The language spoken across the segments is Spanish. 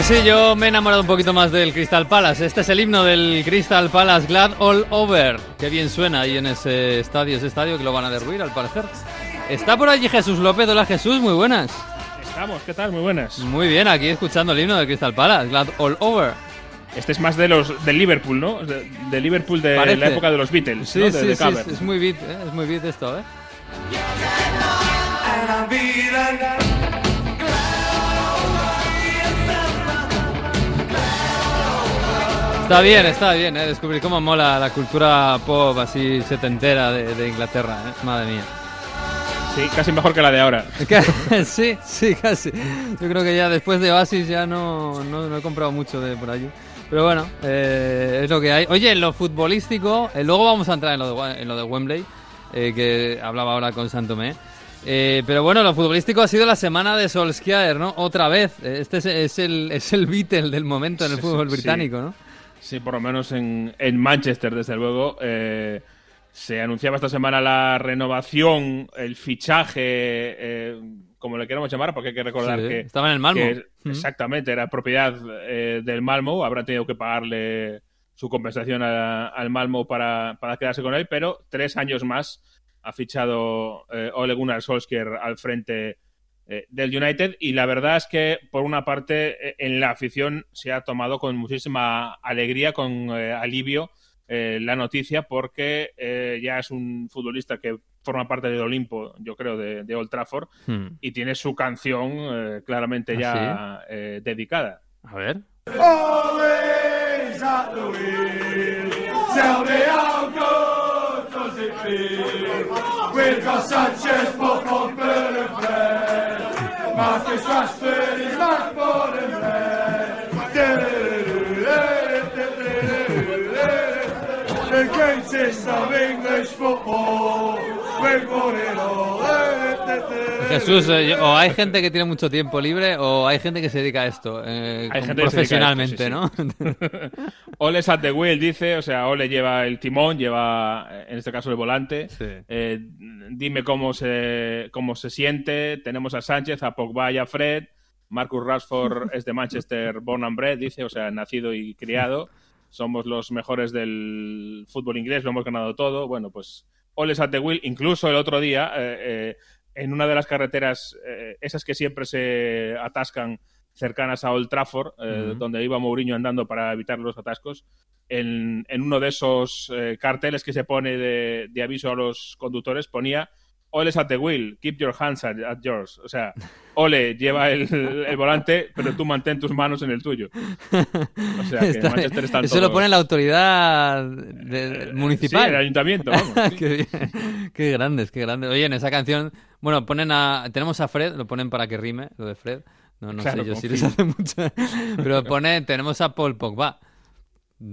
Pues sí, yo me he enamorado un poquito más del Crystal Palace. Este es el himno del Crystal Palace Glad All Over. Qué bien suena ahí en ese estadio, ese estadio que lo van a derruir al parecer. Está por allí Jesús López. Hola Jesús, muy buenas. Estamos, ¿qué tal? Muy buenas. Muy bien, aquí escuchando el himno del Crystal Palace, Glad All Over. Este es más de los del Liverpool, ¿no? De, de Liverpool de Parece. la época de los Beatles, Sí, ¿no? De- sí, de sí, cover. es muy beat, ¿eh? es muy beat esto, ¿eh? Está bien, está bien, ¿eh? descubrir cómo mola la cultura pop así setentera de, de Inglaterra, ¿eh? madre mía. Sí, casi mejor que la de ahora. Sí, sí, casi. Yo creo que ya después de Oasis ya no, no, no he comprado mucho de por allí. Pero bueno, eh, es lo que hay. Oye, en lo futbolístico, eh, luego vamos a entrar en lo de, en lo de Wembley, eh, que hablaba ahora con Santomé. Eh, pero bueno, lo futbolístico ha sido la semana de Solskjaer, ¿no? Otra vez. Este es, es el, es el Beatle del momento en el Sí, fútbol sí. británico, ¿no? Sí, por lo menos en, en Manchester, desde luego. eh, se anunciaba esta semana la renovación, el fichaje, eh, como le queramos llamar, porque hay que recordar Sí, que, estaba en el Malmo. que Mm. exactamente era propiedad eh, del Malmo. Habrán tenido que pagarle su compensación a- al Malmo para, para quedarse con él, pero tres años más ha fichado Ole Gunnar Solskjaer al frente eh, del United y la verdad es que por una parte eh, en la afición se ha tomado con muchísima alegría, con eh, alivio eh, la noticia porque eh, ya es un futbolista que forma parte del Olimpo, yo creo, de, de Old Trafford Hmm. y tiene su canción eh, claramente ¿Ah, ya eh, dedicada. A ver. Always at the wheel. Tell me how good does it feel? We've got Sanchez, Buffon, Burn and Fred. Marcus Rashford is like born. The greatest of English football. Won it all. Jesús, eh, o hay gente que tiene mucho tiempo libre o hay gente que se dedica a esto eh, Hay como gente que se dedica a esto, profesionalmente, sí, ¿no? Ole at the wheel, dice, o sea, Ole lleva el timón, lleva, eh, en este caso, el volante. Sí. Eh, dime cómo se, cómo se siente. Tenemos a Sánchez, a Pogba y a Fred. Marcus Rashford es de Manchester, born and bred, dice, o sea, nacido y criado. Somos los mejores del fútbol inglés, lo hemos ganado todo. Bueno, pues Ole is at the wheel. Incluso el otro día, eh, eh, en una de las carreteras, eh, esas que siempre se atascan cercanas a Old Trafford, eh, donde iba Mourinho andando para evitar los atascos, en, en uno de esos eh, carteles que se pone de, de aviso a los conductores ponía Ole at the wheel, keep your hands at, at yours. O sea, Ole lleva el, el volante, pero tú mantén tus manos en el tuyo. O sea, que Está- Manchester están Eso lo todos- pone la autoridad de- Sí, municipal. el ayuntamiento, vamos. sí. qué, qué grandes, qué grandes. Oye, en esa canción, bueno, ponen a, tenemos a Fred, lo ponen para que rime, lo de Fred. No, no Claro, sé yo si les hace mucho. Pero pone, tenemos a Paul Pogba.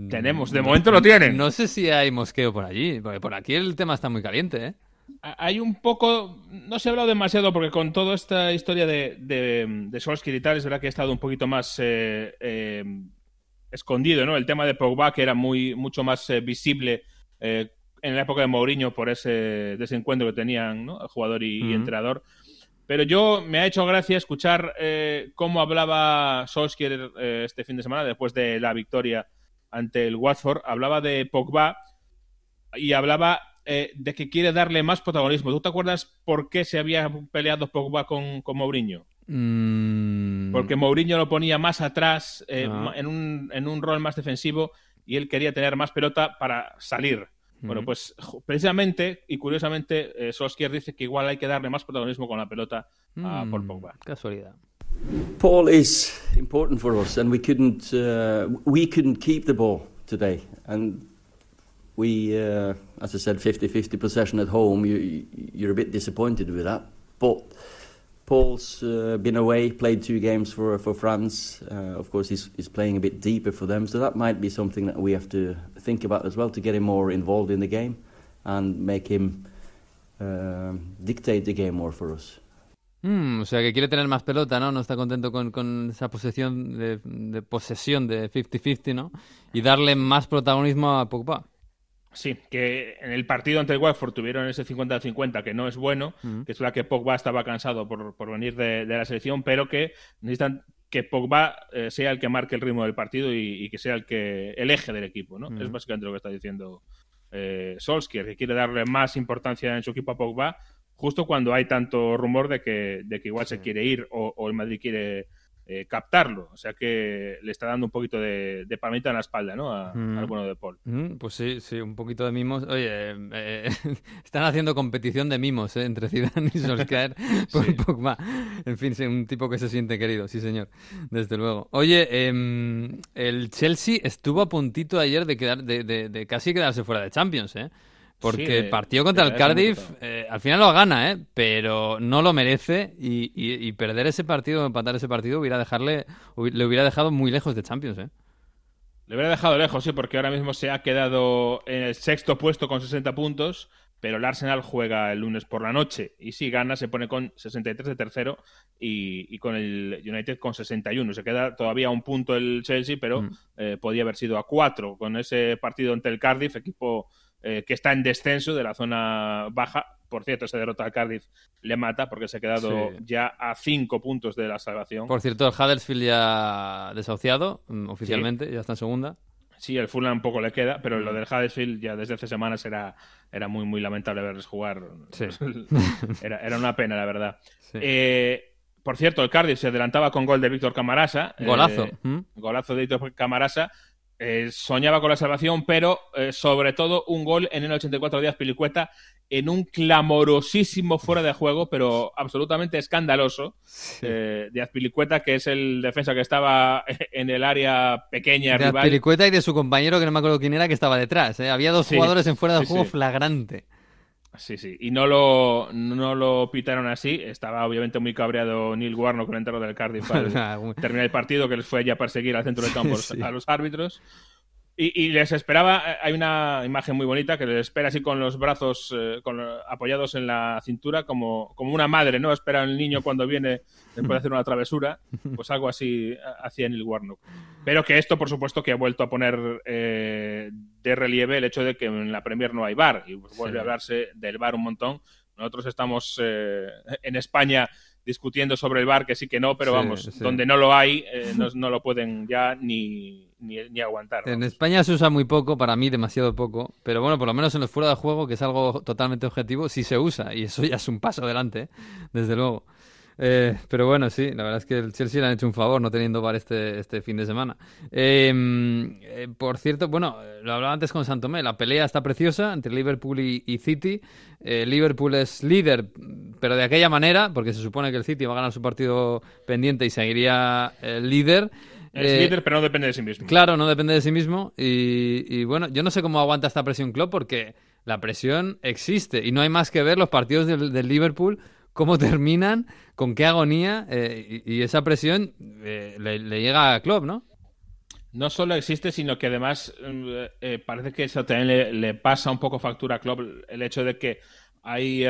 Tenemos, de momento lo tienen. No sé si hay mosqueo por allí, porque por aquí el tema está muy caliente, ¿eh? Hay un poco, no se ha hablado demasiado porque con toda esta historia de, de, de Solskjaer y tal, es verdad que ha estado un poquito más eh, eh, escondido, ¿no? El tema de Pogba, que era muy mucho más eh, visible en la época de Mourinho por ese desencuentro que tenían, ¿no? El jugador y, y Ujú. entrenador. Pero yo me ha hecho gracia escuchar cómo hablaba Solskjaer este fin de semana después de la victoria ante el Watford. Hablaba de Pogba y hablaba eh, de que quiere darle más protagonismo. ¿Tú te acuerdas por qué se había peleado Pogba con, con Mourinho? Mm, Porque Mourinho lo ponía más atrás, eh, Ah. en, un, en un rol más defensivo, y él quería tener más pelota para salir. Bueno, Ujú. pues precisamente y curiosamente, eh, Solskjaer dice que igual hay que darle más protagonismo con la pelota a mm, Paul Pogba. Casualidad. Paul is important for us, and we couldn't uh, we couldn't keep the ball today, and we, uh, as I said, 50-50 possession at home. You, you're a bit disappointed with that, but Paul's uh, been away, played two games for for France. Uh, of course, he's he's playing a bit deeper for them, so that might be something that we have to think about as well to get him more involved in the game and make him um dictate the game more for us. Mm, o sea, que quiere tener más pelota, ¿no? No está contento con, con esa posesión de, de posesión de 50-50, ¿no? Y darle más protagonismo a Pogba. Sí, que en el partido ante el Watford tuvieron ese 50-50 que no es bueno, que es la que Pogba estaba cansado por, por venir de, de la selección, pero que necesitan que Pogba eh, sea el que marque el ritmo del partido y, que sea el que el eje del equipo, ¿no? Es básicamente lo que está diciendo eh, Solskjaer, que quiere darle más importancia en su equipo a Pogba justo cuando hay tanto rumor de que, de que igual se quiere ir o, el Madrid quiere eh, captarlo. O sea que le está dando un poquito de, de palmita en la espalda, ¿no? A, al bueno de Paul. pues sí, sí, un poquito de mimos. Oye, eh, están haciendo competición de mimos ¿eh? entre Zidane y Solskjaer por Pogba. En fin, un tipo que se siente querido, sí señor, desde luego. Oye, em, el Chelsea estuvo a puntito ayer de, quedar, de, de, de casi quedarse fuera de Champions, ¿eh? Porque el partido contra el Cardiff, eh, al final lo gana, ¿eh? pero no lo merece y, perder ese partido, empatar ese partido, hubiera dejarle, le hubiera dejado muy lejos de Champions. ¿eh? Le hubiera dejado lejos, sí, porque ahora mismo se ha quedado en el sexto puesto con 60 puntos, pero el Arsenal juega el lunes por la noche y si gana se pone con 63 de tercero y, con el United con 61. Se queda todavía un punto el Chelsea, pero mm. eh, podía haber sido a cuatro con ese partido ante el Cardiff, equipo eh, que está en descenso de la zona baja. Por cierto, esa derrota al Cardiff le mata porque se ha quedado ya a cinco puntos de la salvación. Por cierto, el Huddersfield ya desahuciado mm, oficialmente, ya está en segunda. Sí, el Fulham un poco le queda, pero lo del Huddersfield ya desde hace semanas era, era muy, muy lamentable verles jugar. era, era una pena, la verdad. Eh, por cierto, el Cardiff se adelantaba con gol de Víctor Camarasa. Golazo. Eh, ¿Mm? Golazo de Víctor Camarasa. Eh, soñaba con la salvación, pero eh, sobre todo un gol en el 84 días Pilicueta en un clamorosísimo fuera de juego, pero absolutamente escandaloso eh, de Azpilicueta, que es el defensa que estaba en el área pequeña. De Azpilicueta y de su compañero, que no me acuerdo quién era, que estaba detrás. Había dos jugadores en fuera de juego flagrante. Sí, sí. Y no lo, no lo pitaron así. Estaba obviamente muy cabreado Neil Warnock con el entero del Cardiff al terminar el partido, que les fue ya a perseguir al centro del campo a los árbitros. Y, les esperaba, eh, hay una imagen muy bonita que les espera así con los brazos eh, apoyados en la cintura, como, como una madre, ¿no? Espera al niño cuando viene después de hacer una travesura, pues algo así eh, hacía Neil Warnock. Pero que esto, por supuesto, que ha vuelto a poner de relieve el hecho de que en la Premier no hay bar, y vuelve a hablarse del bar un montón. Nosotros estamos en España discutiendo sobre el bar, que sí que no, pero vamos, donde no lo hay, eh, no, lo pueden ya ni, ni, aguantar. En España se usa muy poco, para mí demasiado poco, pero bueno, por lo menos en los fuera de juego, que es algo totalmente objetivo, sí se usa, y eso ya es un paso adelante, desde luego. Eh, pero bueno, sí, la verdad es que el Chelsea le han hecho un favor no teniendo bar este, este fin de semana. Em, eh, por cierto, bueno, lo hablaba antes con Santomé, la pelea está preciosa entre Liverpool y, City. Eh, Liverpool es líder, pero de aquella manera, porque se supone que el City va a ganar su partido pendiente y seguiría el líder. Es líder, pero no depende de sí mismo. Claro, no depende de sí mismo. Y, bueno, yo no sé cómo aguanta esta presión Klopp, porque la presión existe y no hay más que ver los partidos del Liverpool cómo terminan, con qué agonía eh, y, esa presión eh, le, llega a Klopp, ¿no? No solo existe, sino que además eh, parece que eso también le, pasa un poco factura a Klopp el hecho de que hay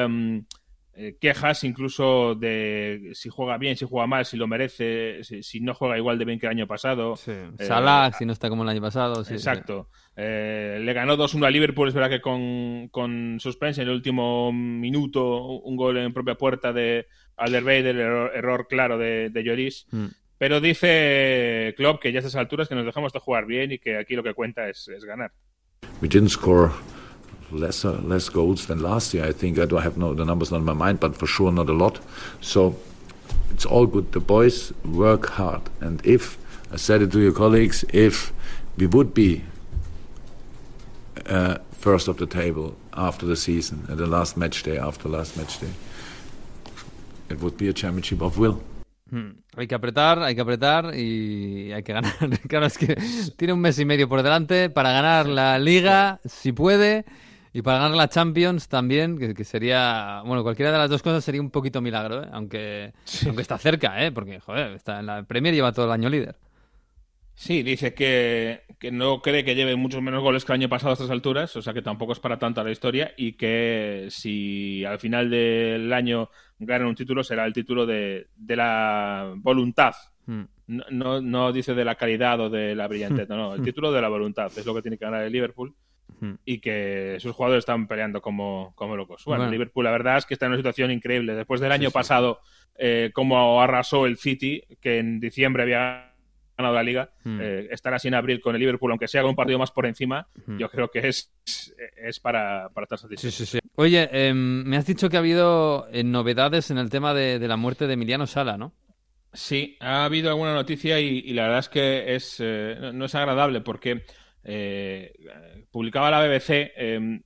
em, quejas incluso de si juega bien, si juega mal, si lo merece, si, no juega igual de bien que el año pasado. Sí. Salah, si no está como el año pasado. exacto. Eh, le ganó 2-1 a Liverpool, es verdad que con, con suspense en el último minuto, un gol en propia puerta de Alderweireld, error, error claro de, de Lloris. Mm. Pero dice Klopp que ya a estas alturas que nos dejamos de jugar bien y que aquí lo que cuenta es, es ganar. We didn't score less, uh, less goals than last year. I think I don't have no, the numbers not in my mind, but for sure not a lot. So it's all good. The boys work hard. And if, I said it to your colleagues, if we would be uh, first of the table after the season, at the last match day, after last match day. It would be a championship of will. Hmm. Hay que apretar, hay que apretar y hay que ganar. claro, es que tiene un mes y medio por delante para ganar la Liga, si puede, y para ganar la Champions también, que, sería, bueno, cualquiera de las dos cosas sería un poquito milagro, ¿eh? aunque, aunque está cerca, ¿eh? porque, joder, está en la Premier lleva todo el año líder. Sí, dice que, no cree que lleve muchos menos goles que el año pasado a estas alturas, o sea que tampoco es para tanto la historia y que si al final del año ganan un título será el título de, la voluntad. Hmm. No, no, dice de la calidad o de la brillantez, no, el título de la voluntad es lo que tiene que ganar el Liverpool. Y que sus jugadores están peleando como, como locos. Bueno, el Liverpool la verdad es que está en una situación increíble. Después del año pasado eh, como arrasó el City, que en diciembre había ganado la liga, Mm. eh, estar así en abril con el Liverpool, aunque sea con un partido más por encima, yo creo que es, es para, para estar satisfecho. sí, sí. Oye, em, me has dicho que ha habido eh, novedades en el tema de, de la muerte de Emiliano Sala, ¿no? Sí, ha habido alguna noticia y, y la verdad es que es, no, no es agradable porque eh, publicaba la BBC, eh,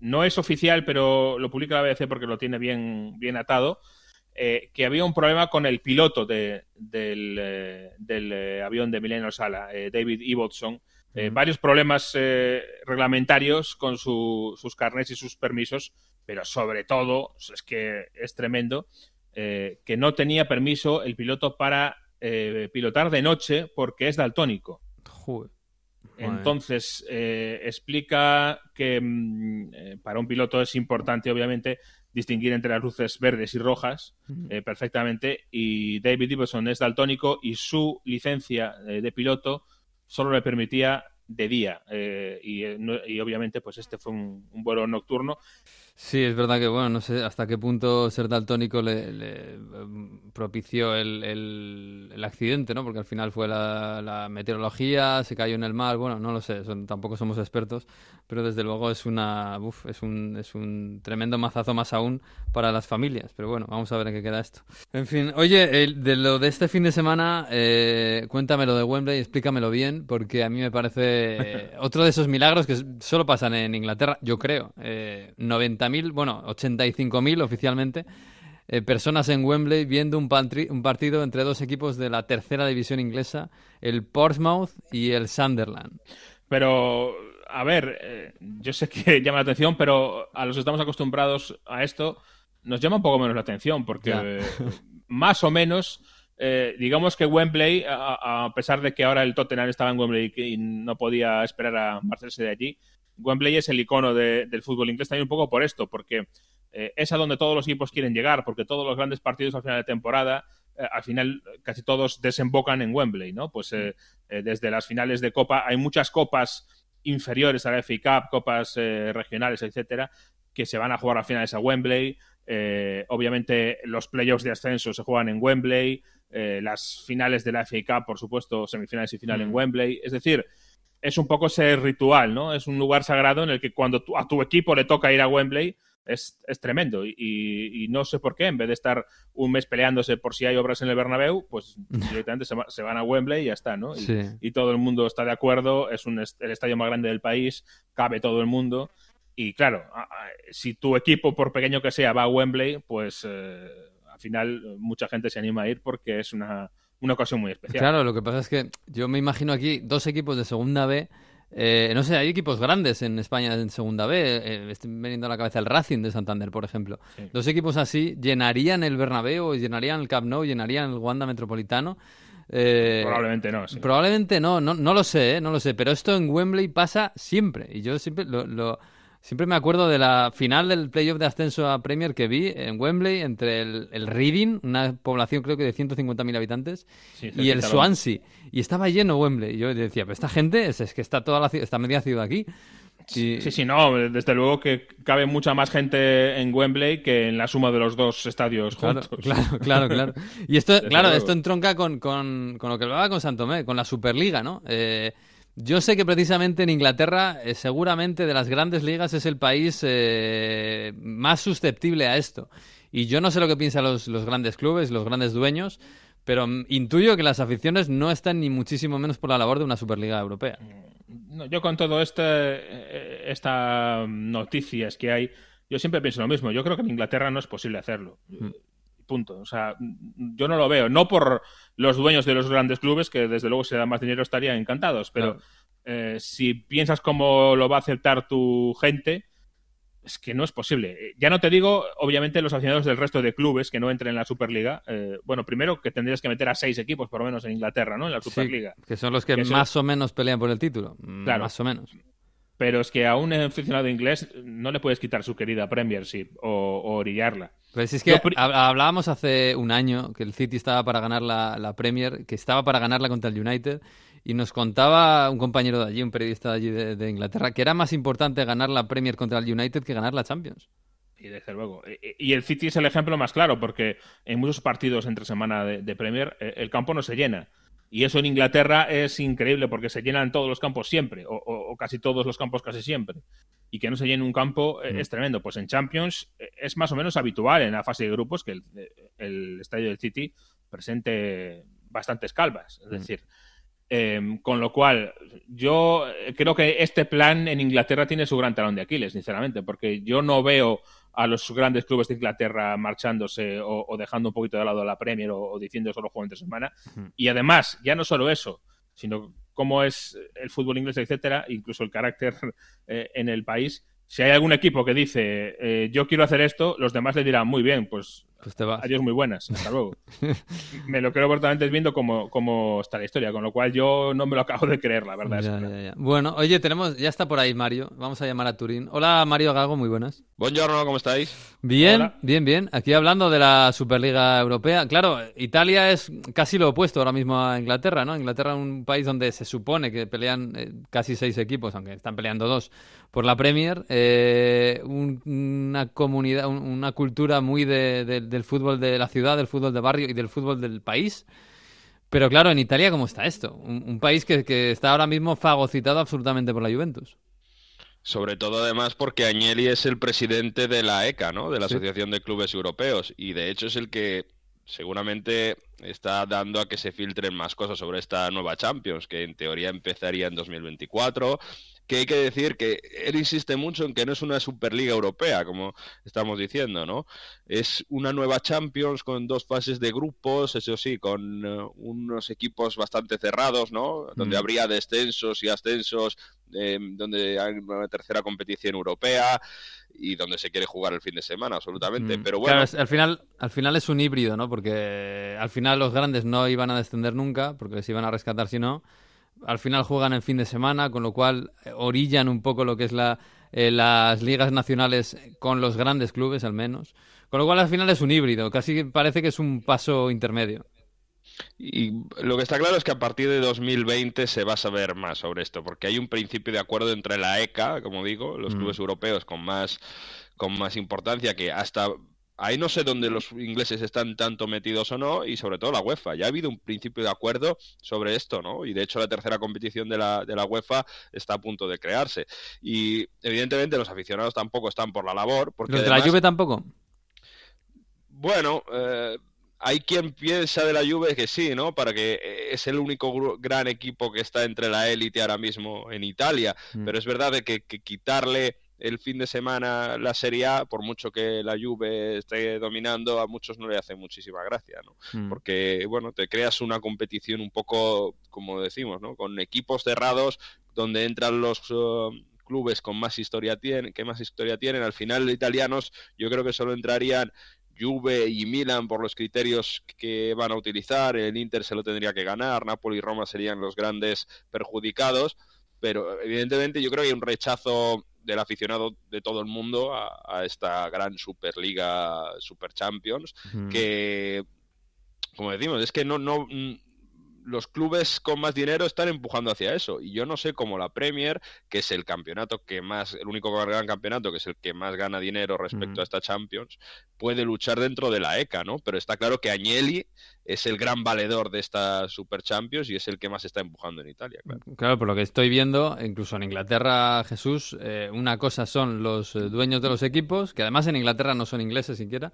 no es oficial, pero lo publica la BBC porque lo tiene bien, bien atado, eh, que había un problema con el piloto de- del, eh, del, avión de Emiliano Sala, David Ibbotson. Varios problemas eh, reglamentarios con su- sus carnets y sus permisos, pero sobre todo, es que es tremendo, que no tenía permiso el piloto para eh, pilotar de noche porque es daltónico. Joder. Entonces, eh, explica que mm, eh, para un piloto es importante, obviamente, distinguir entre las luces verdes y rojas eh, perfectamente. Y David Iverson es daltónico y su licencia eh, de piloto solo le permitía de día. eh, y, eh, no- y obviamente, pues este fue un, un vuelo nocturno. Sí, es verdad que, bueno, no sé hasta qué punto ser daltónico le, le, em, propició el, el- el accidente, ¿no? Porque al final fue la, la meteorología, se cayó en el mar, bueno, no lo sé, son- tampoco somos expertos, pero desde luego es una, uf, es un, es un tremendo mazazo más aún para las familias. Pero bueno, vamos a ver en qué queda esto. En fin, oye, el- de lo de este fin de semana, eh, cuéntamelo de Wembley, explícamelo bien, porque a mí me parece eh, otro de esos milagros que solo pasan en Inglaterra, yo creo. Eh, 90.000, bueno, 85.000 oficialmente, eh, personas en Wembley viendo un, partido entre dos equipos de la tercera división inglesa, el Portsmouth y el Sunderland. Pero, a ver, eh, yo sé que llama la atención, pero a los que estamos acostumbrados a esto, nos llama un poco menos la atención, porque eh, más o menos, eh, digamos que Wembley, a, a pesar de que ahora el Tottenham estaba en Wembley y no podía esperar a marcharse de allí, Wembley es el icono de- del fútbol inglés también un poco por esto, porque eh, es a donde todos los equipos quieren llegar, porque todos los grandes partidos al final de temporada, eh, al final casi todos desembocan en Wembley, ¿no? Pues eh, desde las finales de Copa hay muchas copas inferiores a la FA Cup, copas regionales, etcétera, que se van a jugar a finales a Wembley. Obviamente los playoffs de ascenso se juegan en Wembley, las finales de la FA Cup, por supuesto, semifinales y final en Mm. Wembley. Es decir, es un poco ese ritual, ¿no? Es un lugar sagrado en el que cuando tu- a tu equipo le toca ir a Wembley es, es tremendo. Y, y- y no sé por qué, en vez de estar un mes peleándose por si hay obras en el Bernabéu, pues directamente se, se van a Wembley y ya está, ¿no? Y, Sí. y todo el mundo está de acuerdo, es un el estadio más grande del país, cabe todo el mundo. Y claro, si tu equipo, por pequeño que sea, va a Wembley, pues eh, al final mucha gente se anima a ir porque es una, una ocasión muy especial. Claro, lo que pasa es que yo me imagino aquí dos equipos de segunda B. eh, no sé, hay equipos grandes en España en segunda B. eh, estoy veniendo a la cabeza el Racing de Santander, por ejemplo. Sí. Dos equipos así llenarían el Bernabéu, llenarían el Camp Nou, llenarían el Wanda Metropolitano. Eh, Probablemente no. sí. Probablemente no, no, no lo sé, ¿eh? no lo sé, pero esto en Wembley pasa siempre. Y yo siempre lo, lo- siempre me acuerdo de la final del playoff de ascenso a Premier que vi en Wembley entre el, el Reading, una población creo que de 150.000 habitantes, Sí, y el Swansea. Y estaba lleno Wembley. Y yo decía, pero esta gente es, es que está toda la, está media ciudad aquí. Y- Sí, sí, no, desde luego que cabe mucha más gente en Wembley que en la suma de los dos estadios Claro, juntos. claro, claro, claro. Y esto, Desde claro, luego. esto entronca con, con, con lo que hablaba con Santomé, con la Superliga, ¿no? Eh, yo sé que precisamente en Inglaterra, eh, seguramente de las grandes ligas es el país eh, más susceptible a esto. Y yo no sé lo que piensan los, los grandes clubes, los grandes dueños, pero mm, intuyo que las aficiones no están ni muchísimo menos por la labor de una Superliga Europea. No, yo con todo este, eh, esta noticias que hay, yo siempre pienso lo mismo. Yo creo que en Inglaterra no es posible hacerlo. Punto. O sea, yo no lo veo. No por los dueños de los grandes clubes, que desde luego si da más dinero estarían encantados, pero Claro. eh, si piensas cómo lo va a aceptar tu gente, es que no es posible. Eh, Ya no te digo, obviamente, los aficionados del resto de clubes que no entren en la Superliga. Eh, bueno, primero que tendrías que meter a seis equipos, por lo menos, en Inglaterra, ¿no? En la Sí, Superliga. que son los que, más o menos pelean por el título. Mm, Claro. Más o menos. Pero es que a un aficionado inglés no le puedes quitar su querida Premiership o, o orillarla. Pues es que Yo hablábamos hace un año que el City estaba para ganar la, la Premier, que estaba para ganarla contra el United, y nos contaba un compañero de allí, un periodista de allí de, de Inglaterra, que era más importante ganar la Premier contra el United que ganar la Champions. Y desde luego. Y el City es el ejemplo más claro, porque en muchos partidos entre semana de, Premier eh, el campo no se llena. Y eso en Inglaterra es increíble porque se llenan todos los campos siempre, o, casi todos los campos casi siempre. Y que no se llene un campo eh, mm. es tremendo. Pues en Champions eh, es más o menos habitual en la fase de grupos que el, estadio del City presente bastantes calvas. Es mm. decir, Em, con lo cual, yo creo que este plan en Inglaterra tiene su gran talón de Aquiles, sinceramente, porque yo no veo a los grandes clubes de Inglaterra marchándose o, dejando un poquito de lado a la Premier o, diciendo solo juego entre semana. Y además, ya no solo eso, sino cómo es el fútbol inglés, etcétera, incluso el carácter eh, en el país. Si hay algún equipo que dice eh, yo quiero hacer esto, los demás le dirán muy bien, pues pues te vas. Adiós, muy buenas. Hasta luego. me lo creo correctamente viendo cómo, cómo, está la historia, con lo cual yo no me lo acabo de creer, la verdad. Bueno, oye, tenemos, ya está por ahí Mario. Vamos a llamar a Turín. Hola, Mario Gago, muy buenas. Buongiorno, ¿cómo estáis? Bien, bien, bien. Aquí hablando de la Superliga Europea. Claro, Italia es casi lo opuesto ahora mismo a Inglaterra, ¿no? Inglaterra es un país donde se supone que pelean eh, casi seis equipos, aunque están peleando dos por la Premier. Eh, una comunidad, una cultura muy de del fútbol de la ciudad, del fútbol de barrio y del fútbol del país. Pero claro, en Italia, ¿cómo está esto? Un, país que, que, está ahora mismo fagocitado absolutamente por la Juventus. Sobre todo, además, porque Agnelli es el presidente de la ECA, ¿no? De la Asociación de Clubes Europeos. Y de hecho es el que seguramente está dando a que se filtren más cosas sobre esta nueva Champions, que en teoría empezaría en 2024 que hay que decir que él insiste mucho en que no es una Superliga Europea, como estamos diciendo, ¿no? Es una nueva Champions con dos fases de grupos, eso sí, con eh, unos equipos bastante cerrados, ¿no? Donde mm. habría descensos y ascensos, eh, donde hay una tercera competición europea y donde se quiere jugar el fin de semana, absolutamente. Mm. Pero bueno. al final, al final es un híbrido, ¿no? Porque al final los grandes no iban a descender nunca, porque les iban a rescatar si no al final juegan en fin de semana, con lo cual eh, orillan un poco lo que es la, eh, las ligas nacionales con los grandes clubes al menos. Con lo cual al final es un híbrido, casi parece que es un paso intermedio. Y lo que está claro es que a partir de 2020 se va a saber más sobre esto, porque hay un principio de acuerdo entre la ECA, como digo, los mm. clubes europeos con más, con más importancia, que hasta Ahí no sé dónde los ingleses están tanto metidos o no, y sobre todo la UEFA. Ya ha habido un principio de acuerdo sobre esto, ¿no? Y de hecho la tercera competición de la, de la UEFA está a punto de crearse. Y evidentemente los aficionados tampoco están por la labor. Porque ¿Los de la Juve tampoco? Bueno, eh, hay quien piensa de la Juve que sí, ¿no? Para que eh, es el único gran equipo que está entre la élite ahora mismo en Italia. Mm. Pero es verdad que quitarle el fin de semana la Serie A, por mucho que la Juve esté dominando, a muchos no le hace muchísima gracia, ¿no? Mm. Porque, bueno, te creas una competición un poco, como decimos, ¿no? Con equipos cerrados donde entran los... Uh, clubes con más historia tienen, que más historia tienen, al final italianos yo creo que solo entrarían Juve y Milan por los criterios que van a utilizar, el Inter se lo tendría que ganar, Napoli y Roma serían los grandes perjudicados, pero evidentemente yo creo que hay un rechazo del aficionado de todo el mundo a, esta gran Superliga, Super Champions, que, como decimos, es que no, no, los clubes con más dinero están empujando hacia eso. Y yo no sé cómo la Premier, que es el campeonato que más, el único gran campeonato que es el que más gana dinero respecto a esta Champions, puede luchar dentro de la ECA, ¿no? Pero está claro que Agnelli es el gran valedor de esta Super Champions y es el que más está empujando en Italia. Claro, por lo que estoy viendo, incluso en Inglaterra, Jesús, eh, una cosa son los eh, dueños de los equipos, que además en Inglaterra no son ingleses siquiera,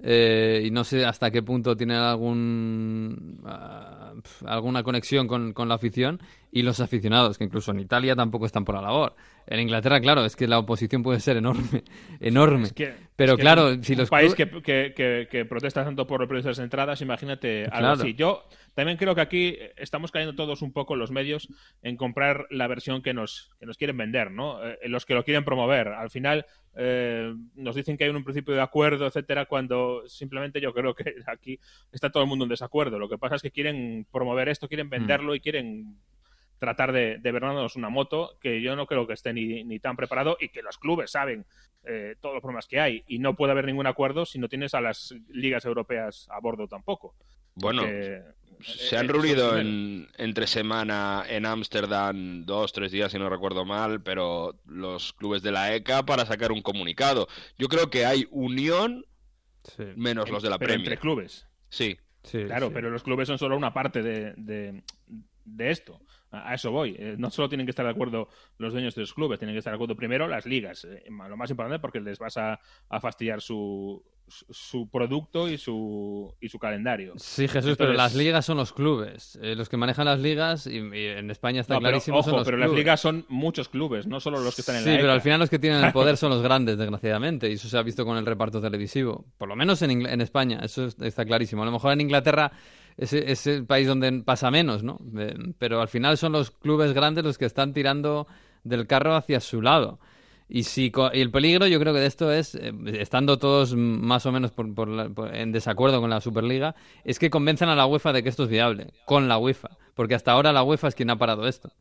eh, y no sé hasta qué punto tienen algún ah, alguna conexión con, con, la afición y los aficionados, que incluso en Italia tampoco están por la labor. En Inglaterra, claro, es que la oposición puede ser enorme, enorme. Pero claro, si los país que, que, que, protesta tanto por los entradas, imagínate algo así. Yo también creo que aquí estamos cayendo todos un poco los medios en comprar la versión que nos, que nos quieren vender, ¿no? Eh, los que lo quieren promover. Al final eh, nos dicen que hay un principio de acuerdo, etcétera, cuando simplemente yo creo que aquí está todo el mundo en desacuerdo. Lo que pasa es que quieren promover esto, quieren mm. venderlo y quieren tratar de, de vernos una moto que yo no creo que esté ni, ni tan preparado y que los clubes saben eh, todos los problemas que hay y no puede haber ningún acuerdo si no tienes a las ligas europeas a bordo tampoco. Bueno, se han reunido en, entre semana en Ámsterdam dos, tres días, si no recuerdo mal, pero los clubes de la ECA para sacar un comunicado. Yo creo que hay unión menos los de la pero Premier. entre clubes. Sí. Sí, Claro, sí. pero los clubes son solo una parte de, de, de esto. A eso voy. Eh, No solo tienen que estar de acuerdo los dueños de los clubes, tienen que estar de acuerdo primero las ligas. eh, Lo más importante porque les vas a, a fastidiar su, su- su producto y su, y su calendario. Sí, Jesús, pero las ligas son los clubes. Eh, los que manejan las ligas, y, y en España está No, pero, clarísimo, son ojo, los pero las ligas son muchos clubes, no solo los que están en Sí, la pero ECA. al final los que tienen el poder son los grandes, desgraciadamente, y eso se ha visto con el reparto televisivo. Por lo menos en, Ingl- en España, eso es- está clarísimo. A lo mejor en Inglaterra es, es el país donde pasa menos, ¿no? Eh, Pero al final son los clubes grandes los que están tirando del carro hacia su lado. Y, si, y el peligro, yo creo que de esto es, eh, estando todos más o menos por- por la- por- en desacuerdo con la Superliga, es que convenzan a la UEFA de que esto es viable, con la UEFA. Porque hasta ahora la UEFA es quien ha parado esto.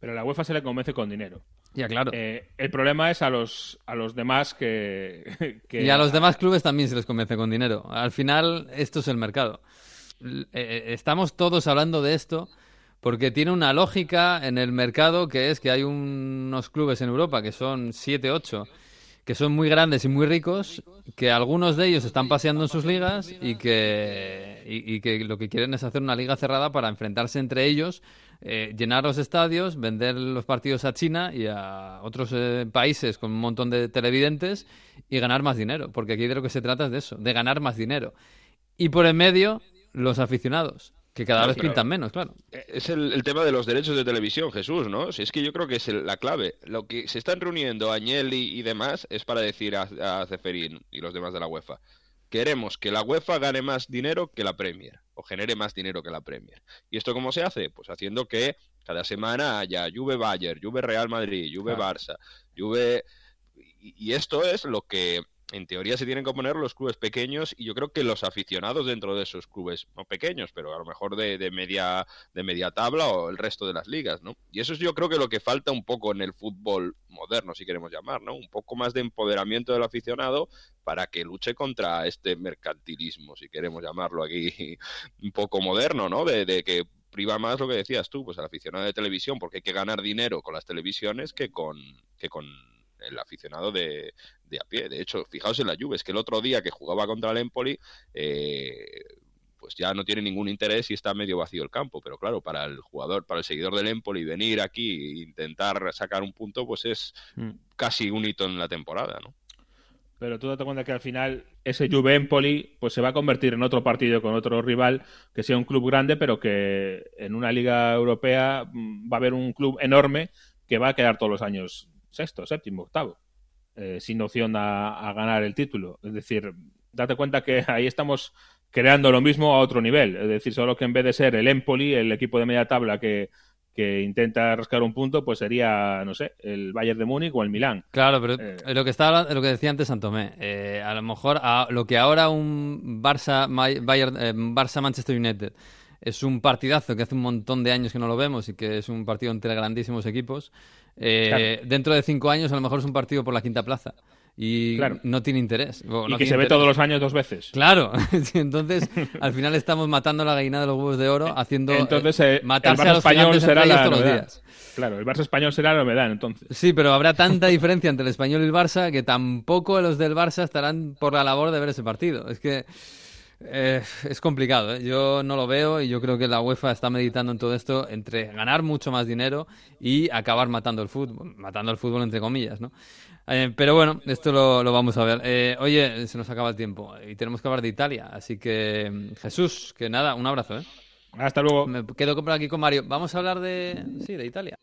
Pero a la UEFA se le convence con dinero. Ya, claro. Eh, el problema es a los, a los demás que, que- Y a los demás clubes también se les convence con dinero. Al final, esto es el mercado. L- eh, estamos todos hablando de esto porque tiene una lógica en el mercado que es que hay unos clubes en Europa que son 7, 8, que son muy grandes y muy ricos, que algunos de ellos están paseando en sus ligas y que, y, que lo que quieren es hacer una liga cerrada para enfrentarse entre ellos, eh, llenar los estadios, vender los partidos a China y a otros eh, países con un montón de televidentes y ganar más dinero, porque aquí de lo que se trata es de eso, de ganar más dinero. Y por en medio, los aficionados, que cada vez pintan menos, claro. Es el, el tema de los derechos de televisión, Jesús, ¿no? Si es que yo creo que es el- la clave. Lo que se están reuniendo Agnelli y demás es para decir a, a y los demás de la UEFA. Queremos que la UEFA gane más dinero que la Premier, o genere más dinero que la Premier. ¿Y esto cómo se hace? Pues haciendo que cada semana haya Juve Bayern, Juve Real Madrid, Juve Barça, Juve... Y esto es lo que en teoría se tienen que poner los clubes pequeños y yo creo que los aficionados dentro de esos clubes, no pequeños, pero a lo mejor de, de media de media tabla o el resto de las ligas, ¿no? Y eso es yo creo que lo que falta un poco en el fútbol moderno, si queremos llamar, ¿no? Un poco más de empoderamiento del aficionado para que luche contra este mercantilismo, si queremos llamarlo aquí un poco moderno, ¿no? De, de que priva más lo que decías tú, pues al aficionado de televisión, porque hay que ganar dinero con las televisiones que con, que con el aficionado de, de a pie. De hecho, fijaos en la Juve, es que el otro día que jugaba contra el Empoli, eh, pues ya no tiene ningún interés y está medio vacío el campo. Pero claro, para el jugador, para el seguidor del Empoli, venir aquí e intentar sacar un punto, pues es Mm. casi un hito en la temporada, ¿no? Pero tú date cuenta que al final ese Juve Empoli pues se va a convertir en otro partido con otro rival que sea un club grande, pero que en una liga europea mm, va a haber un club enorme que va a quedar todos los años sexto, séptimo, octavo, eh, sin opción a, a ganar el título. Es decir, date cuenta que ahí estamos creando lo mismo a otro nivel. Es decir, solo que en vez de ser el Empoli, el equipo de media tabla que, que intenta rascar un punto, pues sería, no sé, el Bayern de Múnich o el Milán. Claro, pero Eh. lo que estaba lo que decía antes Santomé, eh, a lo mejor a- lo que ahora un Barça Bayern, eh, Barça Manchester United es un partidazo que hace un montón de años que no lo vemos y que es un partido entre grandísimos equipos. eh, Dentro de cinco años a lo mejor es un partido por la quinta plaza y Claro. no tiene interés. Y no que se ve todos los años dos veces. Claro, entonces al final estamos matando la gallina de los huevos de oro haciendo Entonces, eh, eh, matarse el a Barça los español será la todos los días. Claro, el Barça español será la novedad, entonces. Sí, pero habrá tanta diferencia entre el español y el Barça que tampoco los del Barça estarán por la labor de ver ese partido. Es que eh, es complicado. ¿eh? Yo no lo veo y yo creo que la UEFA está meditando en todo esto entre ganar mucho más dinero y acabar matando el fútbol. Matando el fútbol entre comillas, ¿no? Eh, pero bueno, esto lo, lo vamos a ver. Eh, oye, se nos acaba el tiempo y tenemos que hablar de Italia. Así que, mm, Jesús, que nada, un abrazo. ¿eh? Hasta luego. Me quedo por aquí con Mario. Vamos a hablar de, sí, de Italia.